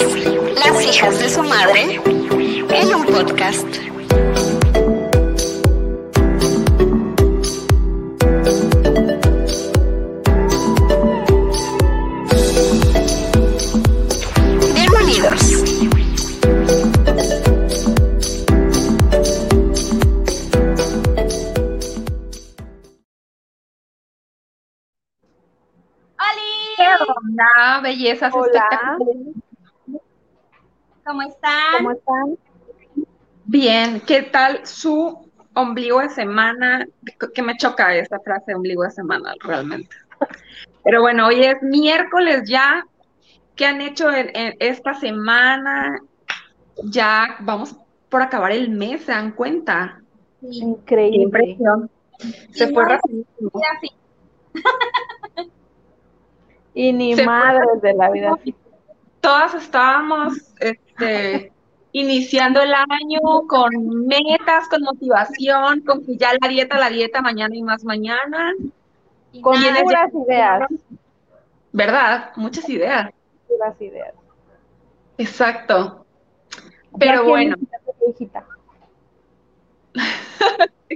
es Las hijas de su madre en un podcast. Bienvenidos. Hola, bellezas Hola. espectaculares. ¿Cómo están? ¿Cómo están? Bien, ¿qué tal su ombligo de semana? Que- me choca esa frase ombligo de semana realmente. Pero bueno, hoy es miércoles ya. ¿Qué han hecho en, en esta semana? Ya vamos por acabar el mes, ¿se dan cuenta? Increíble. impresión. Se fue rapidísimo. Y ni madres de la vida. Todas estábamos este, iniciando el año con metas, con motivación, con que ya la dieta, la dieta, mañana y más mañana. Y Con puras ideas. ¿Verdad? Muchas ideas. Puras ideas. Exacto. Pero bueno, hijita.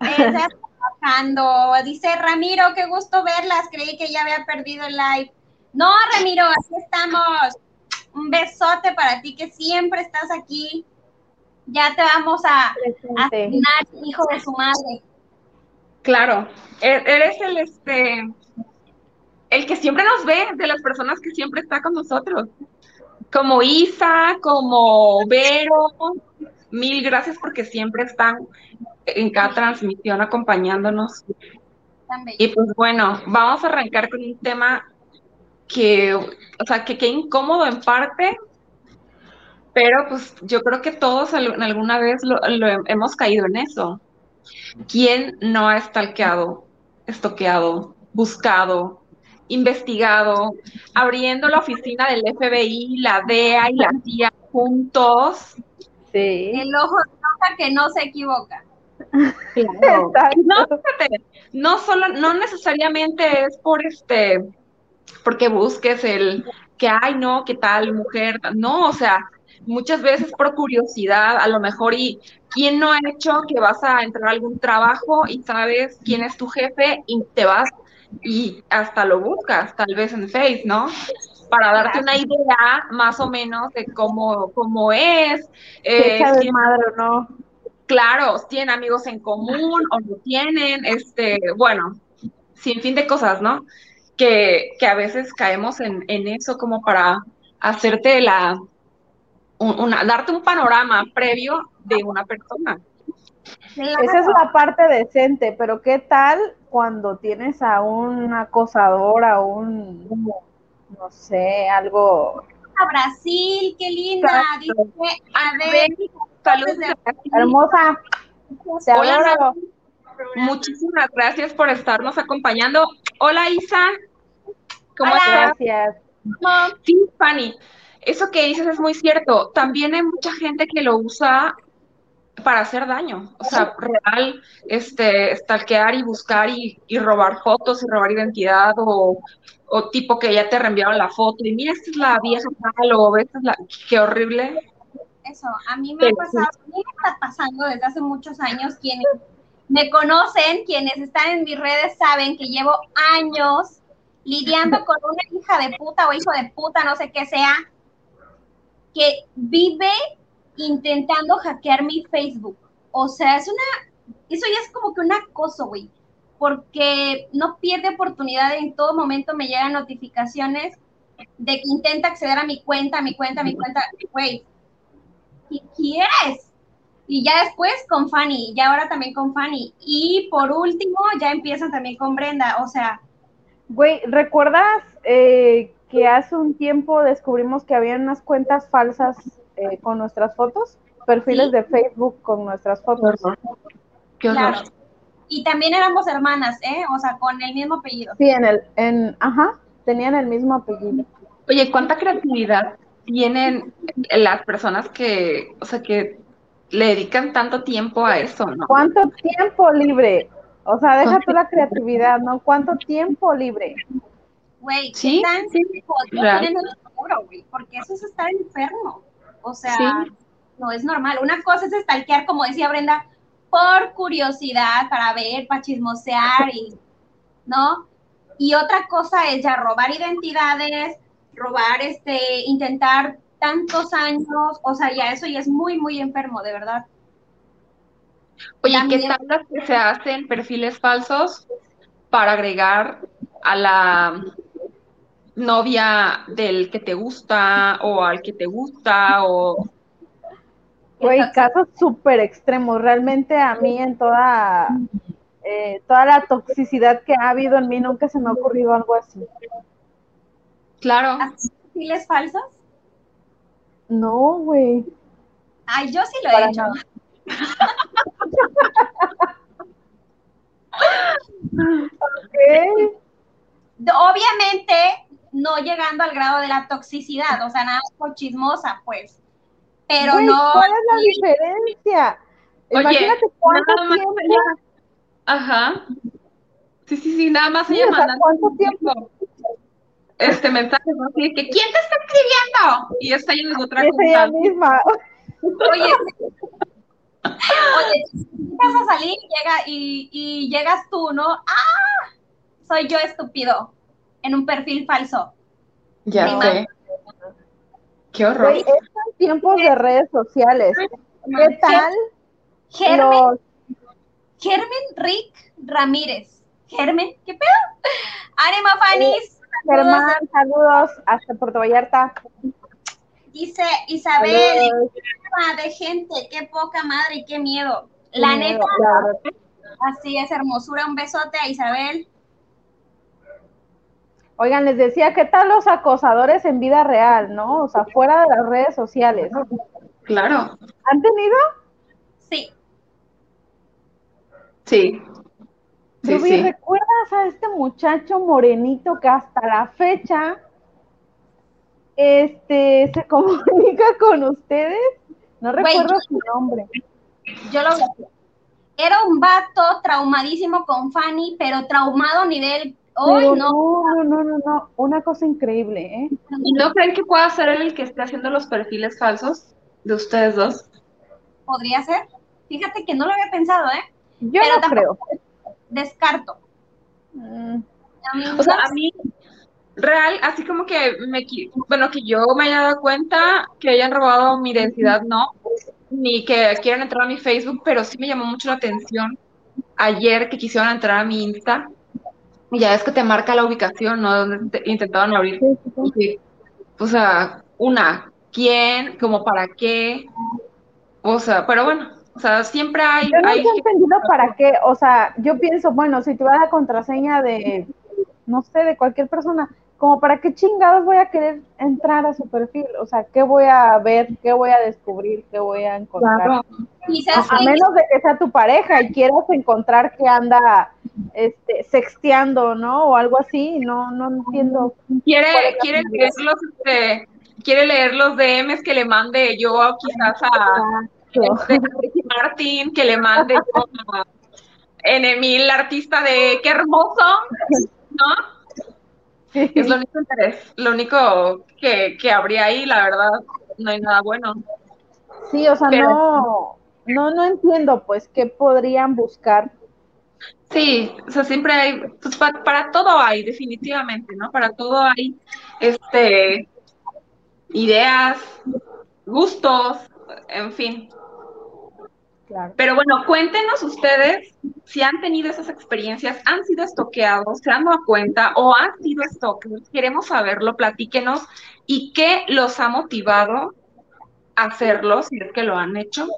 Ella está trabajando. Dice Ramiro, qué gusto verlas. Creí que ya había perdido el live. No, Ramiro, aquí estamos. Un besote para ti que siempre estás aquí. Ya te vamos a a asignar, hijo de su madre. claro, e- eres el este el que siempre nos ve, de las personas que siempre está con nosotros. Como Isa, como Vero, mil gracias porque siempre están en cada transmisión acompañándonos. Y pues bueno, vamos a arrancar con un tema que, o sea, que qué incómodo en parte, pero pues yo creo que todos alguna vez lo, lo he- hemos caído en eso. ¿Quién no ha stalkeado, estoqueado, buscado, investigado, abriendo la oficina del FBI, la DEA y la CIA juntos? Sí. El ojo roja que no se equivoca. Claro. No, fíjate, no solo, no necesariamente es por este, porque busques el que ay no, qué tal mujer, no, o sea, muchas veces por curiosidad, a lo mejor y quién no ha hecho que vas a entrar a algún trabajo y sabes quién es tu jefe y te vas y hasta lo buscas, tal vez en Face, ¿no? Para darte una idea más o menos de cómo, cómo es, eh, madre o no. Claro, tienen amigos en común o no tienen, este, bueno, sin fin de cosas, ¿no? Que, que a veces caemos en, en eso como para hacerte la, un- una, darte un panorama previo de una persona. Esa es la parte decente, pero ¿qué tal cuando tienes a un acosador, a un, no sé, algo A Brasil, qué linda. Dice, a ver, Saludos. hermosa? Hola, Muchísimas gracias por estarnos acompañando. Hola, Isa. ¿Cómo Hola. estás? Gracias. Sí, Fanny, eso que dices es muy cierto. También hay mucha gente que lo usa para hacer daño. O sea, real, este, stalkear y buscar y, y robar fotos y robar identidad o, o tipo que ya te reenviaron la foto y mira, esta es la vieja tal o esta es la... Qué horrible. Eso, a mí me ha pasado, a mí me está pasando desde hace muchos años. Quienes me conocen, quienes están en mis redes, saben que llevo años lidiando con una hija de puta o hijo de puta, no sé qué sea, que vive intentando hackear mi Facebook. O sea, es una, eso ya es como que un acoso, güey, porque no pierde oportunidad, en todo momento me llegan notificaciones de que intenta acceder a mi cuenta, a mi cuenta, a mi cuenta, güey, ¿qué quieres? Y ya después con Fanny, y ahora también con Fanny. Y por último, ya empiezan también con Brenda. O sea, Güey, ¿recuerdas eh, que hace un tiempo descubrimos que había unas cuentas falsas eh, con nuestras fotos? Perfiles Sí. de Facebook con nuestras fotos. Qué horror. claro. Y también éramos hermanas, ¿eh? O sea, con el mismo apellido. Sí, en el, en, ajá, tenían el mismo apellido. Oye, ¿cuánta creatividad tienen las personas que, o sea, que le dedican tanto tiempo a eso, ¿no? ¿Cuánto tiempo libre? O sea, deja tú la creatividad, ¿no? ¿Cuánto tiempo libre? Güey, Sí, están sí, tienen el güey, porque eso es estar enfermo. O sea, Sí. no es normal. Una cosa es stalkear, como decía Brenda, por curiosidad, para ver, para chismosear, y, ¿no? Y otra cosa es ya robar identidades, robar, este, intentar tantos años, o sea, ya eso ya es muy, muy enfermo, de verdad. Oye, ¿qué También- tal las que se hacen perfiles falsos para agregar a la novia del que te gusta o al que te gusta o Güey, casos súper extremos. Realmente a mí en toda, eh, toda la toxicidad que ha habido en mí nunca se me ha ocurrido algo así. claro, ¿Hacer perfiles falsos? No, güey. Ay, yo sí lo Para he hecho. Ok. Obviamente, no llegando al grado de la toxicidad, o sea, nada más por chismosa, pues. Pero Güey, no. ¿Cuál es la diferencia? Oye, Imagínate cuánto nada más tiempo. ella- ajá, sí, sí, sí, nada más Sí, ella o sea, mandando ¿cuánto tiempo? Este mensaje, ¿no? Así que ¿quién te está escribiendo? Y esta ella es otra Es ella cosa. misma. Oye, oye, si vas a salir llega, y, y llegas tú, ¿no? ¡Ah! Soy yo estúpido. En un perfil falso. Ya sé. Qué horror. Güey, estos tiempos de redes sociales. ¿Qué tal Germen, los Germen Rick Ramírez. Germen, ¿qué pedo? Ánimo, Fanis. Germán? Saludos hasta Puerto Vallarta. Dice Isabel, Saludos. "Ah, de gente, qué poca madre y qué miedo. La Qué neta, miedo, así es hermosura. Un besote a Isabel. Oigan, les decía, ¿qué tal los acosadores en vida real, no? O sea, fuera de las redes sociales. Claro, ¿Han tenido? Sí, sí. Sí, sí. ¿recuerdas a este muchacho morenito que hasta la fecha este se comunica con ustedes? No recuerdo su nombre. yo lo Era un vato traumadísimo con Fanny, pero traumado a nivel. Hoy no. no, no, no, no, una cosa increíble, ¿eh? ¿Y no creen que pueda ser él el que esté haciendo los perfiles falsos de ustedes dos? podría ser. Fíjate que no lo había pensado, ¿eh? Yo Pero no tampoco- creo. Descarto. Mm, O sea, a mí, real, así como que me, bueno, que yo me haya dado cuenta que hayan robado mi identidad, no, ni que quieran entrar a mi Facebook, pero sí me llamó mucho la atención ayer que quisieron entrar a mi Insta, y ya es que te marca la ubicación, ¿no? Donde te- intentaban abrir. Y o sea, una, ¿quién? ¿Como para qué? O sea, pero bueno, o sea, siempre hay, Yo no hay he entendido para qué, o sea, yo pienso, bueno, si tuviera la contraseña de, no sé, de cualquier persona, como para qué chingados voy a querer entrar a su perfil, o sea, qué voy a ver, qué voy a descubrir, qué voy a encontrar. Claro. quizás A que- menos de que sea tu pareja y quieras encontrar que anda este, sexteando, ¿no? O algo así, no, no entiendo. ¿Cuál es Quiere, quiere leer los, este, quiere leer los DMs que le mande yo a- quizás a, Martin, que le mande a Enemil, artista de qué hermoso, ¿no? Sí. Es lo único interés, lo único que, que habría ahí, la verdad, no hay nada bueno. Sí, o sea, Pero- no, no, no entiendo, pues, qué podrían buscar. Sí, o sea, siempre hay, pues pa- para todo hay, definitivamente, ¿no? Para todo hay, este, ideas, gustos, en fin. Claro. Pero bueno, cuéntenos ustedes si han tenido esas experiencias, han sido estoqueados, se han dado cuenta o han sido stalkers. Queremos saberlo, platíquenos y qué los ha motivado a hacerlo, si es que lo han hecho.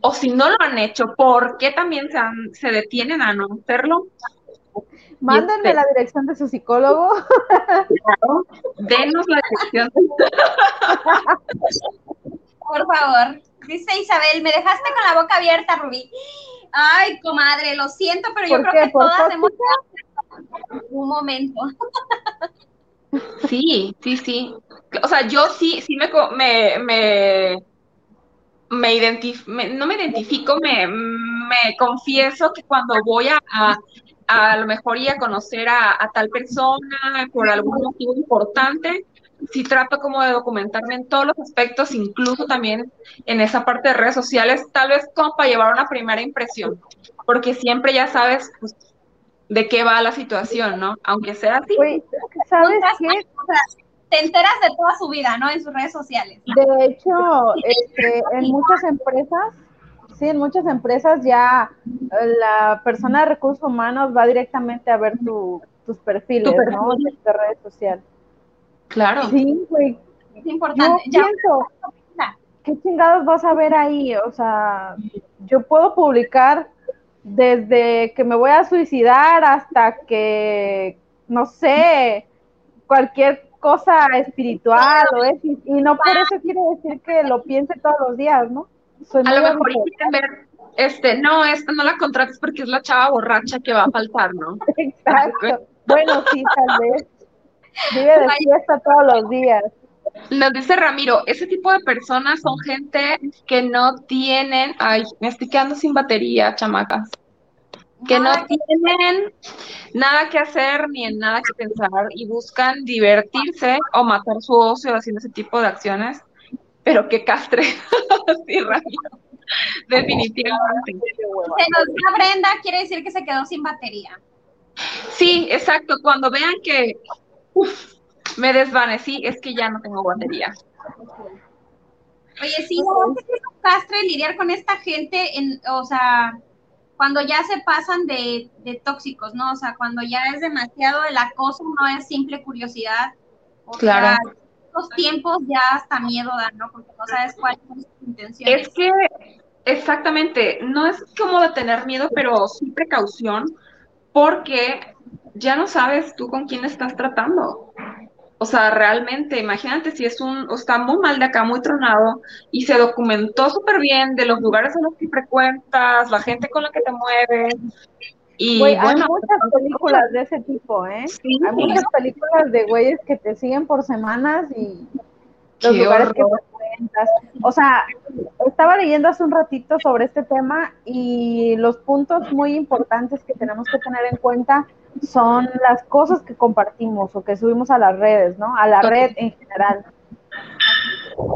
O si no lo han hecho, ¿por qué también se, han- se detienen a no hacerlo? Mándenme este- la dirección de su psicólogo. Claro, denos la dirección. Por favor. Dice Isabel, me dejaste con la boca abierta, Rubí. Ay, comadre, lo siento, pero yo ¿Por creo qué? que ¿Por todas tóxica? hemos un momento. Sí, sí, sí. O sea, yo sí, sí me, me, me, me identif- me- no me identifico, me, me confieso que cuando voy a, a, a lo mejor ir a conocer a, a tal persona por algún motivo importante, sí trato como de documentarme en todos los aspectos, incluso también en esa parte de redes sociales, tal vez como para llevar una primera impresión, porque siempre ya sabes pues, de qué va la situación, ¿no? Aunque sea así. Güey, ¿sabes qué? te enteras de toda su vida, ¿no? En sus redes sociales. De hecho, este, en muchas empresas, sí, en muchas empresas ya eh, la persona de recursos humanos va directamente a ver tu- tus perfiles, Tu perfil. ¿no? De redes sociales. Claro. Sí, güey. Es Yo importante. Ya, pienso, ¿qué chingados vas a ver ahí? O sea, yo puedo publicar desde que me voy a suicidar hasta que, no sé, cualquier cosa espiritual o es, y y no por eso quiere decir que lo piense todos los días, ¿no? Soy A lo mejor quieren ver, este, no, esta no la contrates porque es la chava borracha que va a faltar, ¿no? Exacto. Bueno, sí, tal vez. Vive de fiesta todos los días. Nos dice Ramiro, ese tipo de personas son gente que no tienen, ay, me estoy quedando sin batería, chamacas, que no que- tienen nada que hacer ni en nada que pensar y buscan divertirse o matar su ocio haciendo ese tipo de acciones, pero qué castre, sí, Ramiro, definitivamente. Se nos da Brenda, quiere decir que se quedó sin batería. Sí, exacto, cuando vean que uf, me desvanecí, es que ya no tengo batería. Oye, sí, es es un castre lidiar con esta gente, en, o sea, cuando ya se pasan de, de tóxicos, ¿no? O sea, cuando ya es demasiado el acoso, no es simple curiosidad. O Claro. sea, estos tiempos ya hasta miedo dan, ¿no? Porque no sabes cuáles son sus intenciones. Es que exactamente, no es como de tener miedo, pero sí precaución, porque ya no sabes tú con quién estás tratando. O sea, realmente, imagínate si es un, o está muy mal de acá, muy tronado, y se documentó súper bien de los lugares en los que frecuentas, la gente con la que te mueves, y Güey, hay bueno, muchas películas de ese tipo, ¿eh? sí, Hay muchas películas de güeyes que te siguen por semanas y los lugares que horror. frecuentas. O sea, estaba leyendo hace un ratito sobre este tema y los puntos muy importantes que tenemos que tener en cuenta son las cosas que compartimos o que subimos a las redes, ¿no? A la red en general.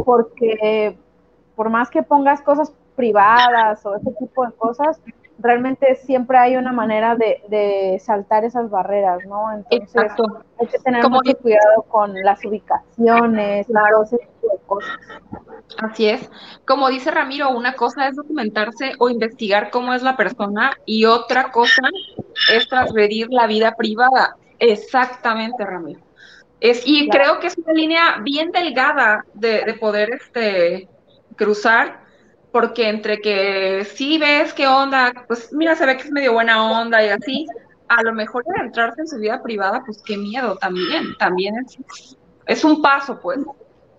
Porque por más que pongas cosas privadas o ese tipo de cosas, realmente siempre hay una manera de, de saltar esas barreras, ¿no? Entonces exacto. hay que tener Como mucho cuidado con las ubicaciones todo ese tipo de cosas. Así es. Como dice Ramiro, una cosa es documentarse o investigar cómo es la persona y otra cosa es transgredir la vida privada. Exactamente, Ramiro. Es, y Claro. creo que es una línea bien delgada de, de poder este, cruzar, porque entre que sí ves qué onda, pues mira, se ve que es medio buena onda y así, a lo mejor adentrarse en su vida privada, pues qué miedo también, también es, es un paso, pues.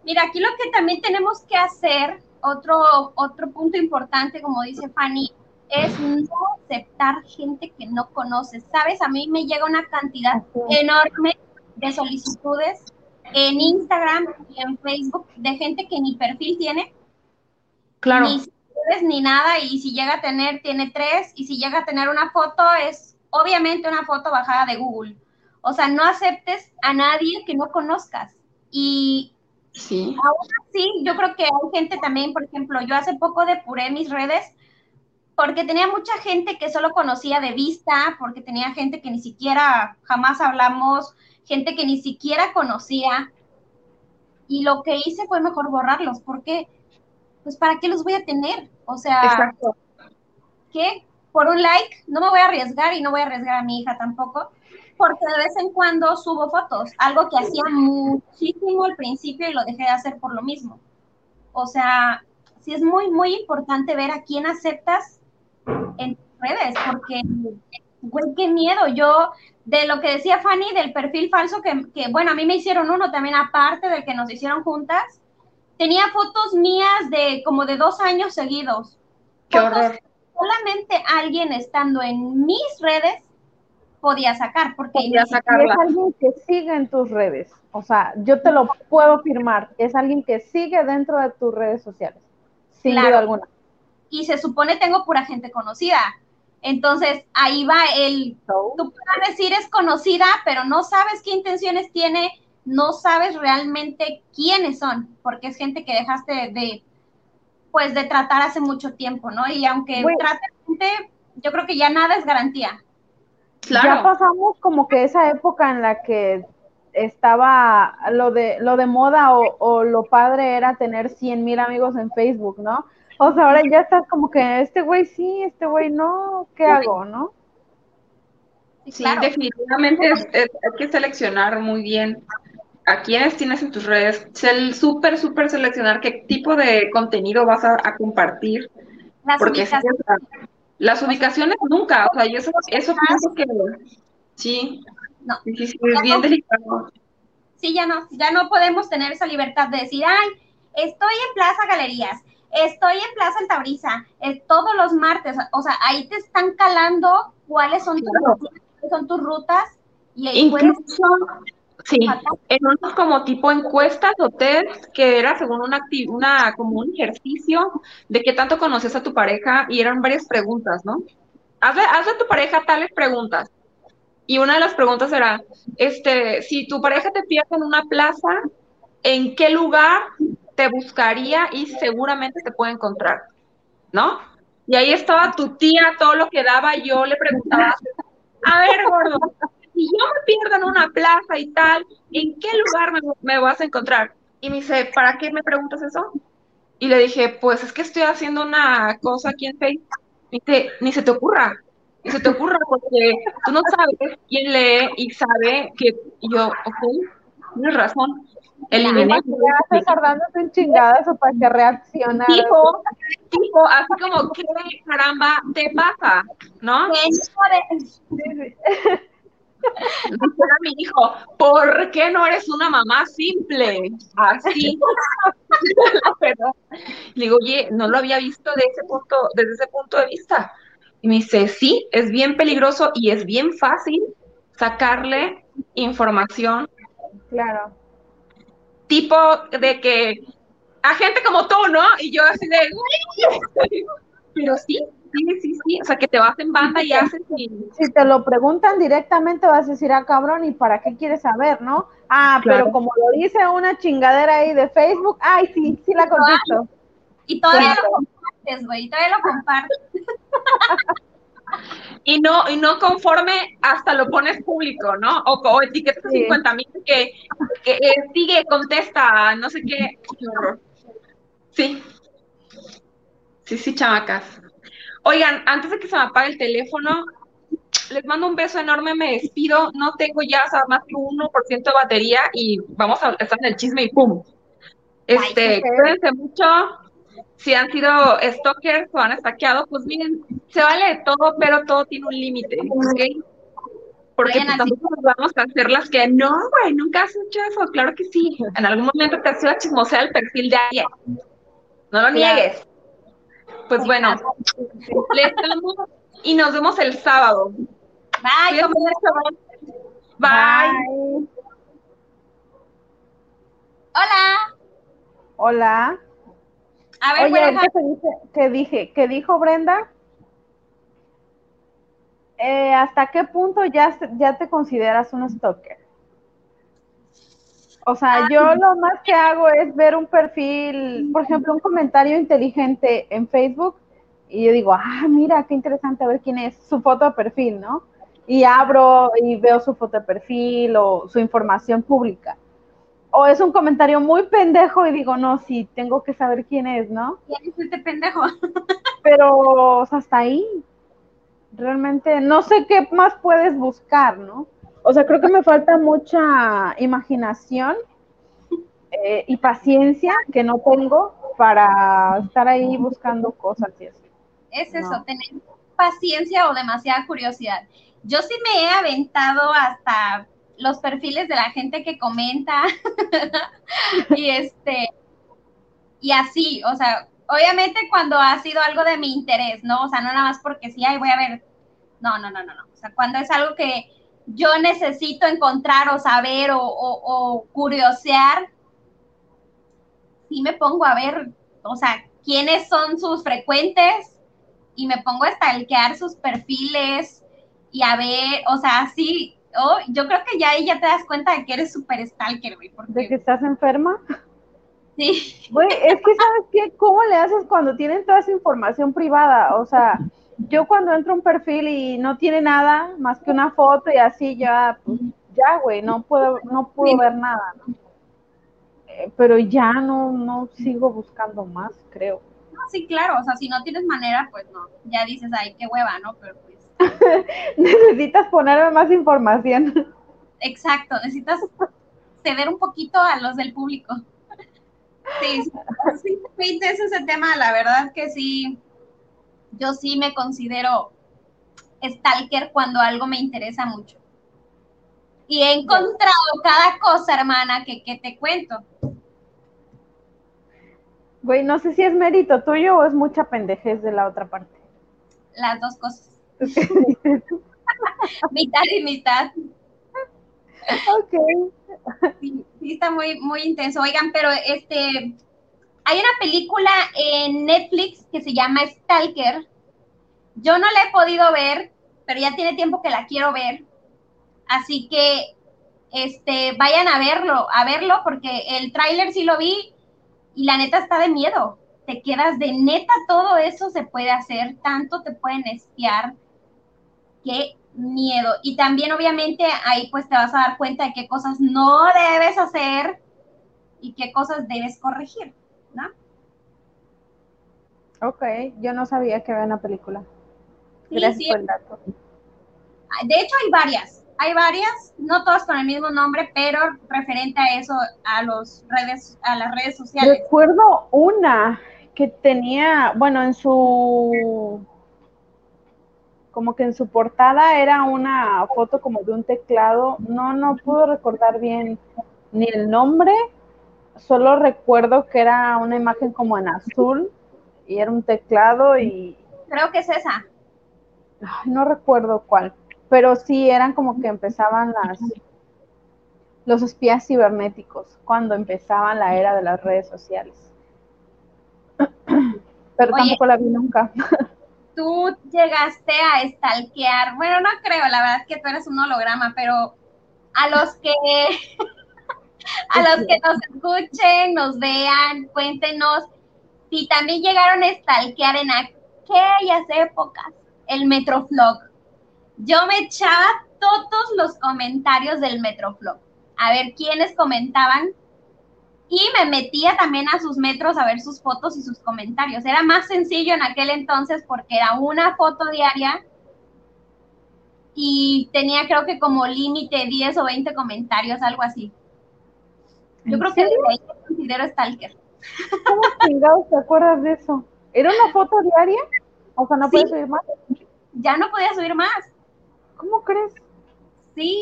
Mira, aquí lo que también tenemos que hacer, otro, otro punto importante, como dice Fanny, es no aceptar gente que no conoces. Sabes, a mí me llega una cantidad enorme de solicitudes en Instagram y en Facebook de gente que ni perfil tiene, Claro. ni seguidores, ni nada, y si llega a tener, tiene tres, y si llega a tener una foto, es obviamente una foto bajada de Google. O sea, no aceptes a nadie que no conozcas. Y Sí. Aún así, yo creo que hay gente también, por ejemplo, yo hace poco depuré mis redes porque tenía mucha gente que solo conocía de vista, porque tenía gente que ni siquiera jamás hablamos, gente que ni siquiera conocía. Y lo que hice fue mejor borrarlos, porque, pues, ¿para qué los voy a tener? O sea, Exacto. ¿qué? Por un like, no me voy a arriesgar y no voy a arriesgar a mi hija tampoco, porque de vez en cuando subo fotos, algo que hacía muchísimo al principio y lo dejé de hacer por lo mismo. O sea, sí es muy, muy importante ver a quién aceptas en redes, porque, güey, qué miedo. Yo, de lo que decía Fanny, del perfil falso, que, que, bueno, a mí me hicieron uno también aparte del que nos hicieron juntas, tenía fotos mías de como de dos años seguidos. Qué Fotos horror. solamente alguien estando en mis redes podía sacar, porque Podía ni sacar. Y es alguien que sigue en tus redes. O sea, yo te lo puedo firmar. Es alguien que sigue dentro de tus redes sociales. Sin Claro. duda alguna. y se supone tengo pura gente conocida. Entonces, ahí va el, tú puedes decir es conocida, pero no sabes qué intenciones tiene, no sabes realmente quiénes son, porque es gente que dejaste de, pues, de tratar hace mucho tiempo, ¿no? Y aunque Güey. trate gente, yo creo que ya nada es garantía. Ya Claro. pasamos como que esa época en la que estaba lo de lo de moda o, o lo padre era tener 100 mil amigos en Facebook, ¿no? O sea, ahora ya estás como que este güey sí, este güey no, ¿qué hago, no? Sí, Sí, claro. definitivamente es- es- hay que seleccionar muy bien a quiénes tienes en tus redes. Súper, súper seleccionar qué tipo de contenido vas a, a compartir. Las Porque ubicaciones. sea, las ubicaciones nunca, o sea, y eso, eso pienso que sí, No. sí, sí, es bien delicado. Sí, ya no, ya no podemos tener esa libertad de decir, ay, estoy en Plaza Galerías, estoy en Plaza Altabrisa, eh, todos los martes, o sea, ahí te están calando cuáles son, tus, Claro. cuáles son tus rutas y ahí puedes Incluso, sí, en unos como tipo encuestas o test que era según una, una como un ejercicio de qué tanto conoces a tu pareja y eran varias preguntas, ¿no? Hazle, hazle a tu pareja tales preguntas. Y una de las preguntas era, este, si tu pareja te pierde en una plaza, ¿en qué lugar te buscaría y seguramente te puede encontrar? ¿No? Y ahí estaba tu tía, todo lo que daba, yo le preguntaba, a ver, gordo, si yo me pierdo en una plaza y tal, ¿en qué lugar me, me vas a encontrar? Y me dice, ¿para qué me preguntas eso? Y le dije, pues es que estoy haciendo una cosa aquí en Facebook. Y dice, ni se te ocurra, ni se te ocurra, porque tú no sabes quién lee y sabe que y yo, ok, tienes razón. Eliminé. Ya estás dándote un chingadazo para que reaccionara. Tipo, tipo, así como, ¿qué caramba te pasa? ¿No? ¿Qué mi hijo, ¿por qué no eres una mamá simple? Así. Le digo, oye, no lo había visto de ese punto, desde ese punto de vista. Y me dice, sí, es bien peligroso y es bien fácil sacarle información Claro. tipo de que a gente como tú, ¿no? Y yo así de, pero sí, sí, sí, sí, o sea, que te vas en banda y haces y Si te lo preguntan directamente vas a decir, ah, cabrón, ¿y para qué quieres saber, no? Ah, Claro. pero como lo dice una chingadera ahí de Facebook, ay, sí, sí la contesto. Y todavía Claro. lo compartes, güey, todavía lo compartes. Y no, y no conforme hasta lo pones público, ¿no? O, o etiquetas Sí. 50 mil que, que eh, sigue, contesta, no sé qué. Sí. Sí, sí, chamacas. Oigan, antes de que se me apague el teléfono, les mando un beso enorme, me despido. No tengo ya o sea, más que un 1% de batería y vamos a estar en el chisme y pum. Este, cuídense mucho. Si han sido stalkers o han estaqueado, pues miren, se vale de todo, pero todo tiene un límite, ¿ok? Porque Vayan pues, tampoco nos vamos a hacer las que, no, güey, nunca has hecho eso, claro que sí. En algún momento te has ido a chismosear el perfil de alguien. No lo niegues. Pues bueno, les amo y nos vemos el sábado. Bye. Bye. Hola. Hola. A ver, Oye, dice, dije, que dijo Brenda, eh, ¿hasta qué punto ya, ya te consideras un stalker? O sea, yo lo más que hago es ver un perfil, por ejemplo, un comentario inteligente en Facebook y yo digo, ah, mira, qué interesante, a ver quién es su foto de perfil, ¿no? Y abro y veo su foto de perfil o su información pública. O es un comentario muy pendejo y digo, no, sí, tengo que saber quién es, ¿no? ¿Quién es este pendejo? Pero o sea, hasta ahí. Realmente no sé qué más puedes buscar, ¿no? O sea, creo que me falta mucha imaginación eh, y paciencia que no tengo para estar ahí buscando cosas y así. Es No. eso, tener paciencia o demasiada curiosidad. Yo sí me he aventado hasta los perfiles de la gente que comenta y este y así, o sea, obviamente cuando ha sido algo de mi interés, ¿no? O sea, no nada más porque sí, ay, voy a ver. No, no, no, no, no. O sea, cuando es algo que yo necesito encontrar o saber o, o, o curiosear, sí me pongo a ver, o sea, quiénes son sus frecuentes, y me pongo a stalkear sus perfiles y a ver, o sea, sí, oh, yo creo que ya ahí ya te das cuenta de que eres súper stalker, güey. Porque... ¿De que estás enferma? Sí. Güey, es que ¿sabes qué? ¿Cómo le haces cuando tienen toda esa información privada? O sea, yo cuando entro a un perfil y no tiene nada más que una foto y así ya, pues, ya, güey, no puedo, no puedo Sí. ver nada, ¿no? Eh, Pero ya no, no sigo buscando más, creo. No, sí, claro, o sea, si no tienes manera, pues no, ya dices, ay, qué hueva, ¿no? Pero pues, Necesitas ponerme más información. exacto, necesitas ceder un poquito a los del público. Sí, sí, sí, muy intenso ese tema, la verdad que sí, yo sí me considero stalker cuando algo me interesa mucho. Y he encontrado cada cosa, hermana, que, que te cuento. Güey, no sé si es mérito tuyo o es mucha pendejez de la otra parte. Las dos cosas. mitad y mitad. ok. Sí, sí está muy, muy intenso. Oigan, pero este, hay una película en Netflix que se llama Stalker. Yo no la he podido ver, pero ya tiene tiempo que la quiero ver. Así que, este, vayan a verlo, a verlo, porque el tráiler sí lo vi y la neta está de miedo. Te quedas de neta, todo eso se puede hacer, tanto te pueden espiar. Qué miedo. Y también, obviamente, ahí pues te vas a dar cuenta de qué cosas no debes hacer y qué cosas debes corregir. Ok, yo no sabía que había una película. Sí, Gracias sí. por el dato. De hecho, hay varias. Hay varias, no todas con el mismo nombre, pero referente a eso, a los redes, a las redes sociales. Recuerdo una que tenía, bueno, en su, como que en su portada era una foto como de un teclado. No, no puedo recordar bien ni el nombre, solo recuerdo que era una imagen como en azul y era un teclado y Creo que es esa. no recuerdo cuál, pero sí eran como que empezaban las los espías cibernéticos cuando empezaban la era de las redes sociales. Pero Oye. tampoco la vi nunca. Tú llegaste a stalkear, bueno, no creo, la verdad es que tú eres un holograma, pero a los que a los que nos escuchen, nos vean, cuéntenos si también llegaron a stalkear en aquellas épocas el Metroflog. Yo me echaba todos los comentarios del Metroflog, a ver quiénes comentaban y me metía también a sus metros a ver sus fotos y sus comentarios. Era más sencillo en aquel entonces porque era una foto diaria y tenía creo que como límite 10 o 20 comentarios, algo así. Yo ¿En creo que desde ahí me considero stalker. ¿Cómo chingados te acuerdas de eso? ¿Era una foto diaria? O sea, no Sí. puedes subir más. Ya no podía subir más. ¿Cómo crees? Sí,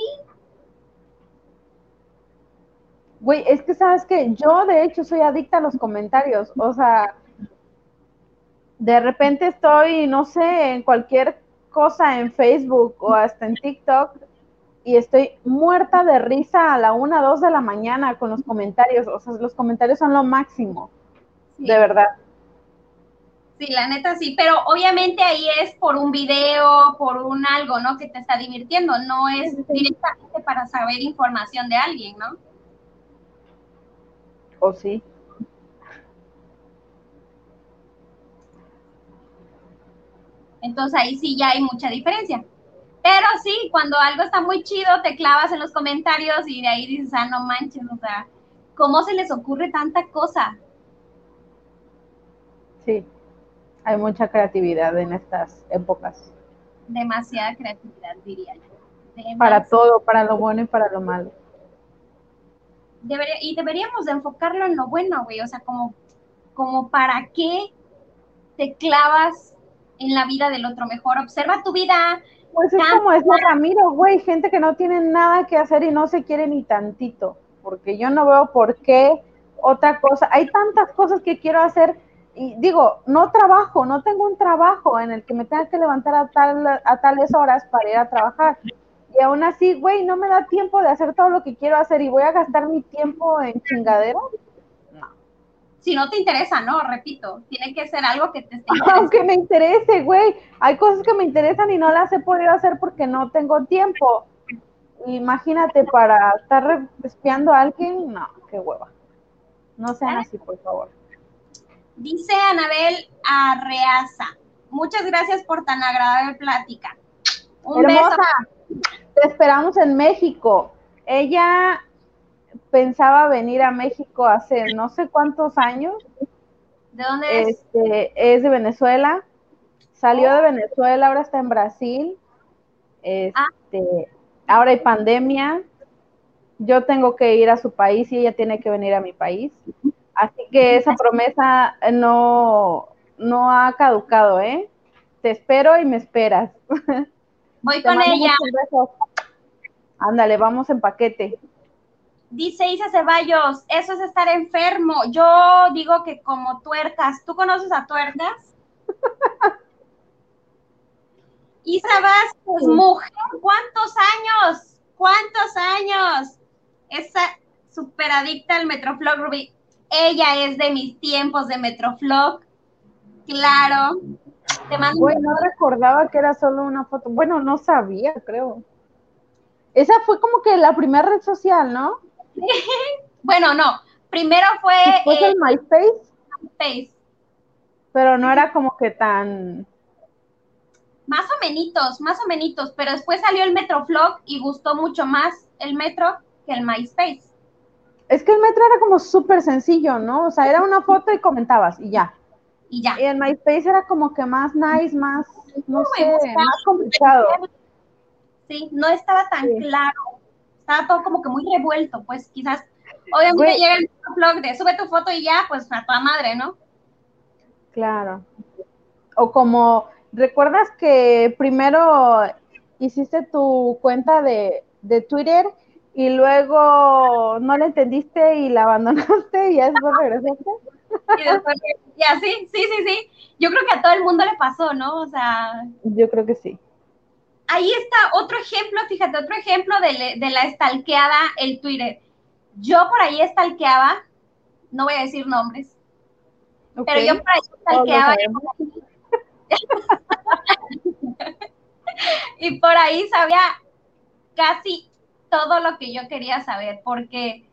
Güey, es que sabes que yo de hecho soy adicta a los comentarios. O sea, de repente estoy, no sé, en cualquier cosa en Facebook o hasta en TikTok y estoy muerta de risa a la una, dos de la mañana con los comentarios. O sea, los comentarios son lo máximo, sí. de verdad. Sí, la neta sí, pero obviamente ahí es por un video, por un algo, ¿no? Que te está divirtiendo, no es directamente para saber información de alguien, ¿no? ¿O sí? Entonces ahí sí ya hay mucha diferencia. Pero sí, cuando algo está muy chido, te clavas en los comentarios y de ahí dices, ah, no manches, o sea, ¿cómo se les ocurre tanta cosa? Sí. Hay mucha creatividad en estas épocas. Demasiada creatividad, diría yo. Para todo, para lo bueno y para lo malo. Debería- y deberíamos de enfocarlo en lo bueno, güey, o sea, como, como para qué te clavas en la vida del otro mejor. Observa tu vida, Pues es como decía Ramiro, güey, gente que no tiene nada que hacer y no se quiere ni tantito, porque yo no veo por qué otra cosa. Hay tantas cosas que quiero hacer y digo, no trabajo, no tengo un trabajo en el que me tenga que levantar a, tal, a tales horas para ir a trabajar. Y aún así, güey, no me da tiempo de hacer todo lo que quiero hacer y voy a gastar mi tiempo en chingaderos. Si no te interesa, no, repito, tiene que ser algo que te esté Aunque me interese, güey. Hay cosas que me interesan y no las he podido hacer porque no tengo tiempo. Imagínate para estar espiando a alguien, no, qué hueva. No sean así, por favor. Dice Anabel Arreaza, muchas gracias por tan agradable plática. Un Hermosa, beso. te esperamos en México. Ella pensaba venir a México hace no sé cuántos años. ¿De dónde es? Este, es de Venezuela. Salió de Venezuela, ahora está en Brasil. Este, ahora hay pandemia. Yo tengo que ir a su país y ella tiene que venir a mi país. Así que esa promesa no, no ha caducado, ¿eh? Te espero y me esperas. Voy Te con ella. Ándale, vamos en paquete. Dice Isa Ceballos, eso es estar enfermo. Yo digo que como tuercas. ¿Tú conoces a tuercas? Isa Vázquez, mujer, ¿cuántos años? ¿Cuántos años? Esa super adicta al Metroflog, Ruby. Ella es de mis tiempos de Metroflog. Claro. Te mando Güey, no recordaba que era solo una foto. Bueno, no sabía, creo. Esa fue como que la primera red social, ¿no? Bueno, no. Primero fue Después eh, el MySpace, Face. pero no era como que tan... Más o menitos, más o menitos, pero después salió el Metroflog y gustó mucho más el Metro que el MySpace. Es que el metro era como súper sencillo, ¿no? O sea, era una foto y comentabas y ya. Y ya. Y el MySpace era como que más nice, más, no sé, más complicado. Sí, no estaba tan Sí. claro. Estaba todo como que muy revuelto, pues quizás. Obviamente Güey. llega el Metroflog de sube tu foto y ya, pues a toda madre, ¿no? Claro. O como, ¿recuerdas que primero hiciste tu cuenta de, de Twitter y luego no la entendiste y la abandonaste y ya después regresaste? Y después, y así, sí, sí, sí. Yo creo que a todo el mundo le pasó, ¿no? O sea, Yo creo que sí. Ahí está otro ejemplo, fíjate, otro ejemplo de, le- de la estalqueada, el Twitter. Yo por ahí estalqueaba, no voy a decir nombres, pero yo por ahí estalqueaba y por ahí sabía casi todo lo que yo quería saber, porque,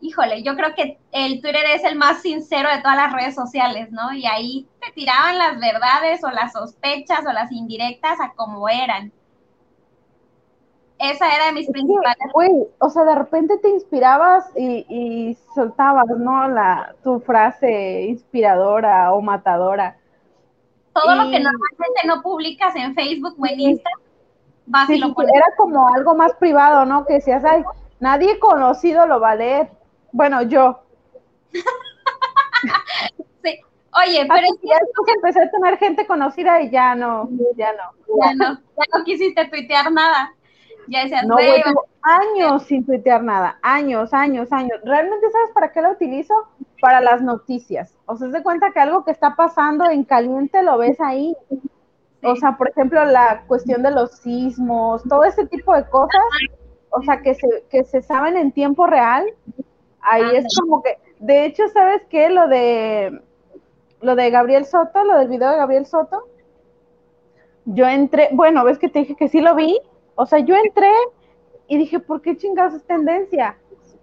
híjole, yo creo que el Twitter es el más sincero de todas las redes sociales, ¿no? Y ahí te tiraban las verdades o las sospechas o las indirectas a como eran. Esa era de mis que, principales. Güey, o sea, de repente te inspirabas y, y soltabas, ¿no? La, tu frase inspiradora o matadora. Todo lo que normalmente no publicas en Facebook o en Sí. Instagram, vas Sí, y sí, lo sí, pones. era como algo más privado, ¿no? Que decías, ay, nadie conocido lo va a leer. Bueno, yo. Sí. Oye, pero es que después empecé a tener gente conocida y ya no, ya no. ya no, ya no quisiste tuitear nada. Ya decías, No, güey, años sin tuitear nada, años, años, años. ¿Realmente sabes para qué la utilizo? Para las noticias. O sea, se cuenta que algo que está pasando en caliente lo ves ahí. O sea, por ejemplo, la cuestión de los sismos, todo ese tipo de cosas, o sea, que se, que se saben en tiempo real, ahí es como que, de hecho, ¿sabes qué? Lo de, lo de Gabriel Soto, lo del video de Gabriel Soto, yo entré, bueno, ves que te dije que sí lo vi, o sea, yo entré y dije, ¿por qué chingados es tendencia?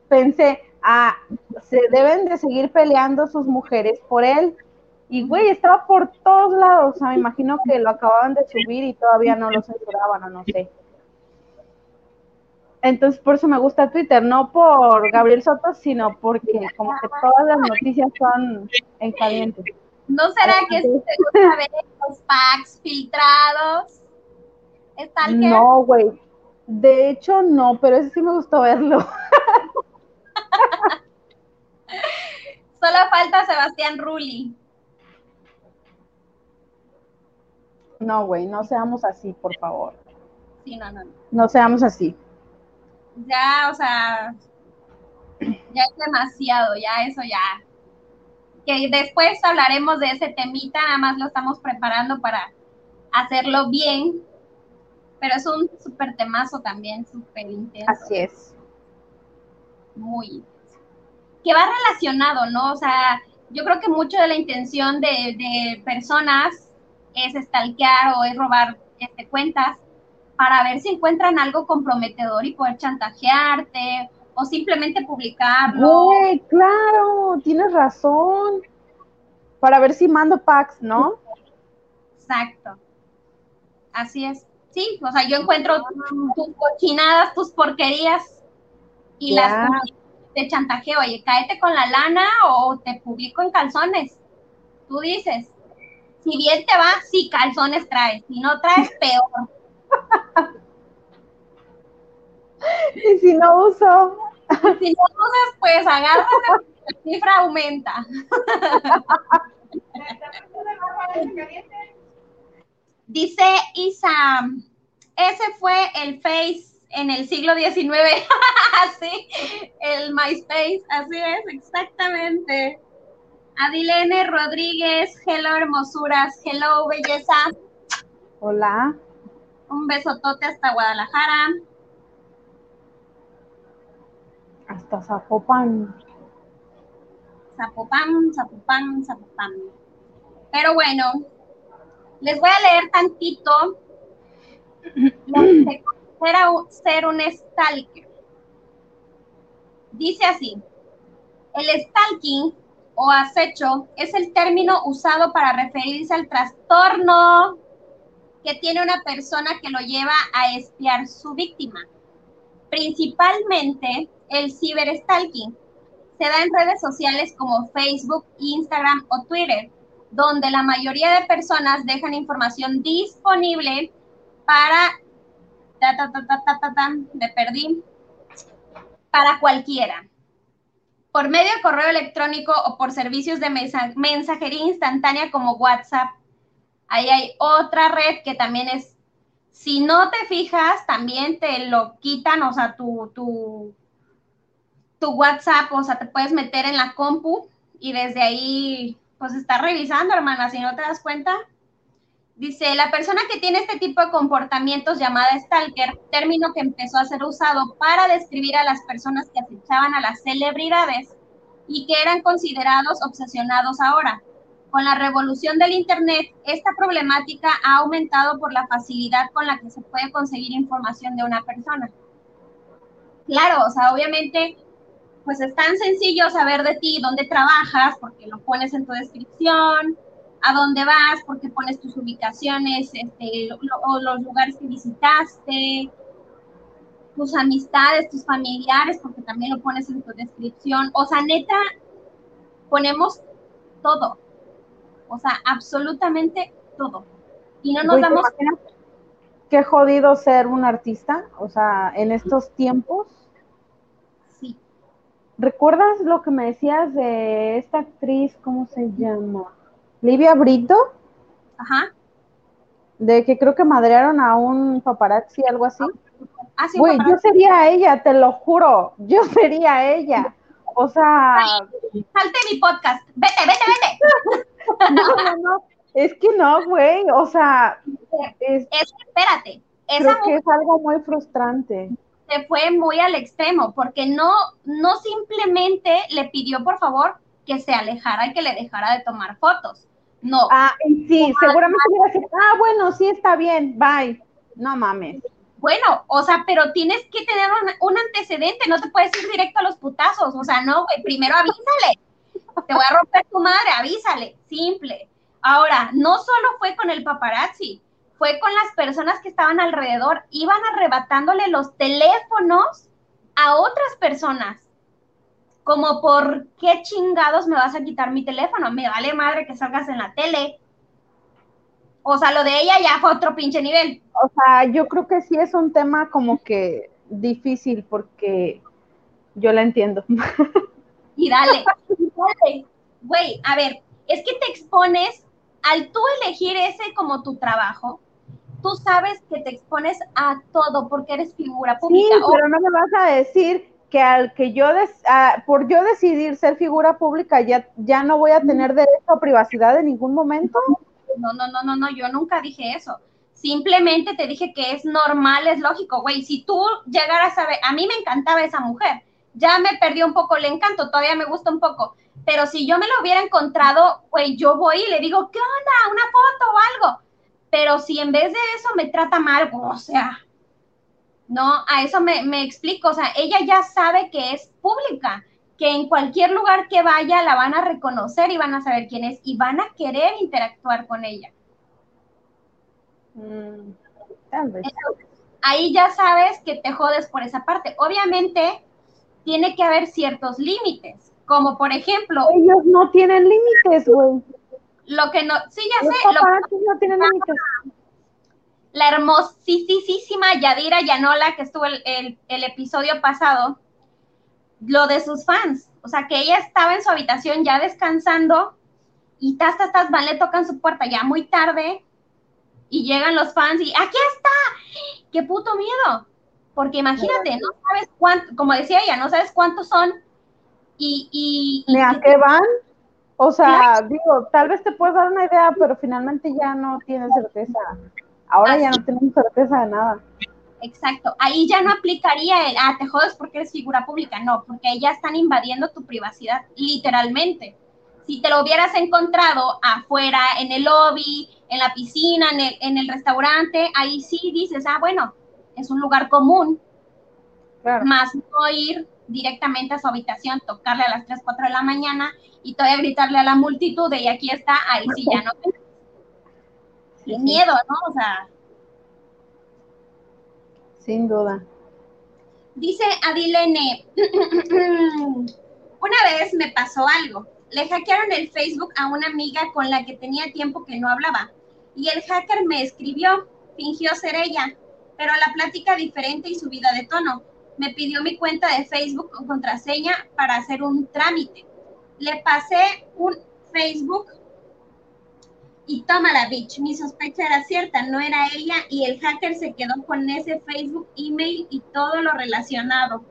Pensé, ah, se deben de seguir peleando sus mujeres por él. Y, güey, estaba por todos lados. O sea, me imagino que lo acababan de subir y todavía no lo censuraban o no sé. Entonces, por eso me gusta Twitter, no por Gabriel Soto, sino porque como que todas las noticias son en caliente. ¿no será que sí te gusta ver los packs filtrados? ¿Está que No, güey. De hecho, no, pero ese sí me gustó verlo. Solo falta Sebastián Rulli. No, güey, no seamos así, por favor. Sí, no, no, no. No seamos así. Ya, o sea, ya es demasiado, ya eso ya. Que después hablaremos de ese temita, nada más lo estamos preparando para hacerlo bien. Pero es un súper temazo también, súper intenso. Así es. muy intenso. Que va relacionado, ¿no? O sea, yo creo que mucho de la intención de, de personas es stalkear o es robar este, cuentas para ver si encuentran algo comprometedor y poder chantajearte o simplemente publicarlo. Claro, tienes razón. Para ver si mando packs, ¿no? Exacto. Así es. Sí, o sea, yo encuentro tus cochinadas, tus porquerías y las te chantajeo, oye, cáete con la lana o te publico en calzones. Tú dices, si bien te va, sí, calzones traes, si no traes, peor. Y si no uso, Si no usas, pues agárrate, la cifra aumenta. Dice Isa, ese fue el Face en el siglo XIX, así, el MySpace, así es, exactamente. Adilene Rodríguez, hello hermosuras, hello belleza, hola. Un besotote hasta Guadalajara. Hasta Zapopan. Zapopan, Zapopan, Zapopan. Pero bueno, les voy a leer tantito lo que era ser un stalker. Dice así, el stalking o acecho es el término usado para referirse al trastorno que tiene una persona que lo lleva a espiar su víctima. Principalmente el ciberstalking se da en redes sociales como Facebook, Instagram o Twitter, donde la mayoría de personas dejan información disponible para ta, ta, ta, me perdí para cualquiera por medio de correo electrónico o por servicios de mensa- mensajería instantánea como WhatsApp. Ahí hay otra red que también es, si no te fijas, también te lo quitan, o sea, tu, tu, tu WhatsApp, o sea, te puedes meter en la compu y desde ahí, pues está revisando, hermana, si no te das cuenta. Dice, la persona que tiene este tipo de comportamientos llamada stalker, término que empezó a ser usado para describir a las personas que acechaban a las celebridades y que eran considerados obsesionados ahora. Con la revolución del Internet, esta problemática ha aumentado por la facilidad con la que se puede conseguir información de una persona. Claro, o sea, obviamente, pues es tan sencillo saber de ti dónde trabajas, porque lo pones en tu descripción, a dónde vas, porque pones tus ubicaciones, este, lo- o los lugares que visitaste, tus amistades, tus familiares, porque también lo pones en tu descripción. O sea, neta, ponemos todo. O sea, absolutamente todo. Y no nos Güey, ¿te damos imaginas Qué jodido ser un artista, o sea, en estos tiempos. sí. ¿Recuerdas lo que me decías de esta actriz, cómo se llama? Livia Brito, Ajá. de que creo que madrearon a un paparazzi, algo así. Ah, sí, Güey, yo sería ella, te lo juro, yo sería ella. O sea, Salte mi podcast. Vete, vete, vete. no, no, no, es que no, güey, o sea, es- Es, espérate. Esa creo que mujer es algo muy frustrante. se fue muy al extremo porque no, no simplemente le pidió por favor que se alejara y que le dejara de tomar fotos. No, Ah, sí, seguramente hubiera sido, ah, bueno, sí, está bien, bye. No mames. bueno, o sea, pero tienes que tener un, un antecedente, no te puedes ir directo a los putazos, o sea, no, güey, primero avísale, te voy a romper tu madre, avísale, simple. Ahora, no solo fue con el paparazzi, fue con las personas que estaban alrededor, iban arrebatándole los teléfonos a otras personas. Como, ¿por qué chingados me vas a quitar mi teléfono? Me vale madre que salgas en la tele. O sea, lo de ella ya fue otro pinche nivel. O sea, yo creo que sí es un tema como que difícil porque yo la entiendo. y dale, y dale. Güey, a ver, es que te expones, al tú elegir ese como tu trabajo, tú sabes que te expones a todo porque eres figura Sí, pública. O- pero no me vas a decir que al que yo, des- ah, por yo decidir ser figura pública, ya, ya no voy a tener derecho a privacidad en ningún momento. no, no, no, no, no, yo nunca dije eso. Simplemente te dije que es normal, es lógico, güey. Si tú llegaras a ver, a mí me encantaba esa mujer, ya me perdió un poco el encanto, todavía me gusta un poco. Pero si yo me lo hubiera encontrado, güey, yo voy y le digo, ¿qué onda? ¿Una foto o algo? Pero si en vez de eso me trata mal, o sea, no, a eso me, me explico. O sea, ella ya sabe que es pública, que en cualquier lugar que vaya la van a reconocer y van a saber quién es y van a querer interactuar con ella. Mm, tal vez. ahí ya sabes que te jodes por esa parte. Obviamente, tiene que haber ciertos límites, como por ejemplo, Ellos no tienen límites, güey. lo que no, sí, ya Los sé, lo- no tienen límites. la hermosísima Yadira Yanola, que estuvo el, el- el episodio pasado, lo de sus fans, o sea, que ella estaba en su habitación ya descansando y tas, tas, tas, van, le tocan su puerta ya muy tarde y llegan los fans y aquí está, qué puto miedo, porque imagínate, no sabes cuánto, como decía ella, no sabes cuántos son y, y, y a qué van. O sea, digo, tal vez te puedes dar una idea, pero finalmente ya no tienes certeza. Ahora ya no tenemos certeza de nada. Exacto, ahí ya no aplicaría el, ah, te jodes porque eres figura pública, no, porque ahí ya están invadiendo tu privacidad, literalmente. Si te lo hubieras encontrado afuera, en el lobby, en la piscina, en el, en el restaurante, ahí sí dices, ah, bueno, es un lugar común, Claro. más no ir directamente a su habitación, tocarle a las 3, 4 de la mañana y todavía gritarle a la multitud de y aquí está, ahí sí ya no. Qué miedo, ¿no? O sea, Sin duda. Dice Adilene, una vez me pasó algo. Le hackearon el Facebook a una amiga con la que tenía tiempo que no hablaba. Y el hacker me escribió, fingió ser ella, pero la plática diferente y subida de tono. Me pidió mi cuenta de Facebook con contraseña para hacer un trámite. Le pasé un Facebook y toma la bitch. Mi sospecha era cierta, no era ella y el hacker se quedó con ese Facebook, email y todo lo relacionado.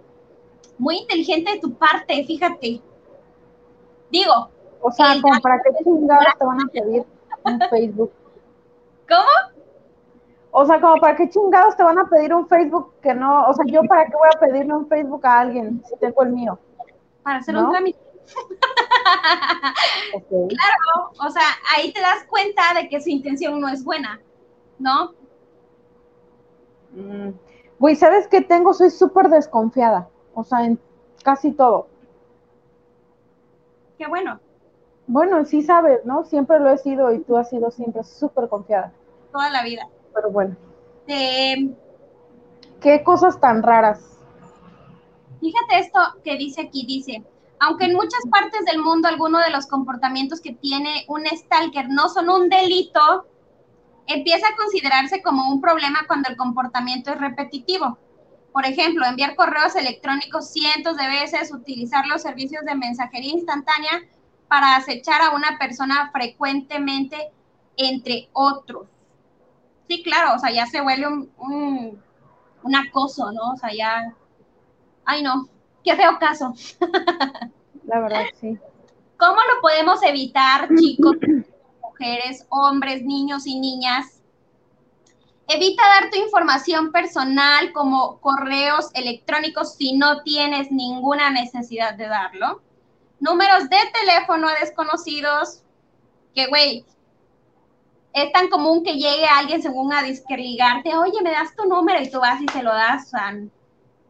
Muy inteligente de tu parte, fíjate. Digo, O sea, para qué chingados te van a pedir un Facebook. ¿cómo? O sea, como para qué chingados te van a pedir un Facebook que no, o sea, yo para qué voy a pedirle un Facebook a alguien si tengo el mío. Para hacer ¿No? un trámite. Claro, o sea, ahí te das cuenta de que su intención no es buena, ¿no? Mm. Güey, ¿sabes qué tengo? Soy súper desconfiada. O sea, en casi todo. Qué bueno, Bueno, sí sabes, ¿no? Siempre lo he sido y tú has sido siempre súper confiada. toda la vida. Pero bueno, Eh, qué cosas tan raras. Fíjate esto que dice aquí, dice, aunque en muchas partes del mundo algunos de los comportamientos que tiene un stalker no son un delito, empieza a considerarse como un problema cuando el comportamiento es repetitivo. Por ejemplo, enviar correos electrónicos cientos de veces, utilizar los servicios de mensajería instantánea para acechar a una persona frecuentemente, entre otros. Sí, claro, o sea, ya se vuelve un, un, un acoso, ¿no? O sea, ya Ay, no, qué feo caso. La verdad, sí. ¿Cómo lo podemos evitar, chicos, mujeres, hombres, niños y niñas? Evita dar tu información personal como correos electrónicos si no tienes ninguna necesidad de darlo. Números de teléfono a desconocidos, que güey, es tan común que llegue alguien según a disquerligarte, oye, me das tu número y tú vas y se lo das. O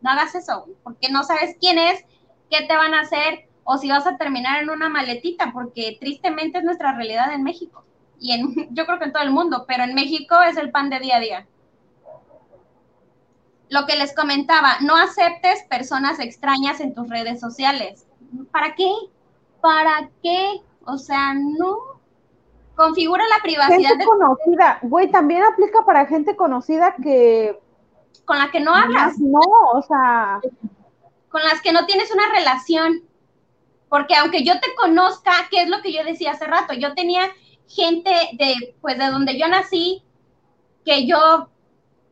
no hagas eso, porque no sabes quién es, qué te van a hacer o si vas a terminar en una maletita, porque tristemente es nuestra realidad en México. Y en, yo creo que en todo el mundo, pero en México es el pan de día a día. Lo que les comentaba, no aceptes personas extrañas en tus redes sociales. ¿Para qué? ¿Para qué? O sea, no. Configura la privacidad Gente de- conocida. Güey, también aplica para gente conocida que con la que no hablas. no, o sea, con las que no tienes una relación. Porque aunque yo te conozca, ¿qué es lo que yo decía hace rato? Yo tenía gente de, pues, de donde yo nací, que yo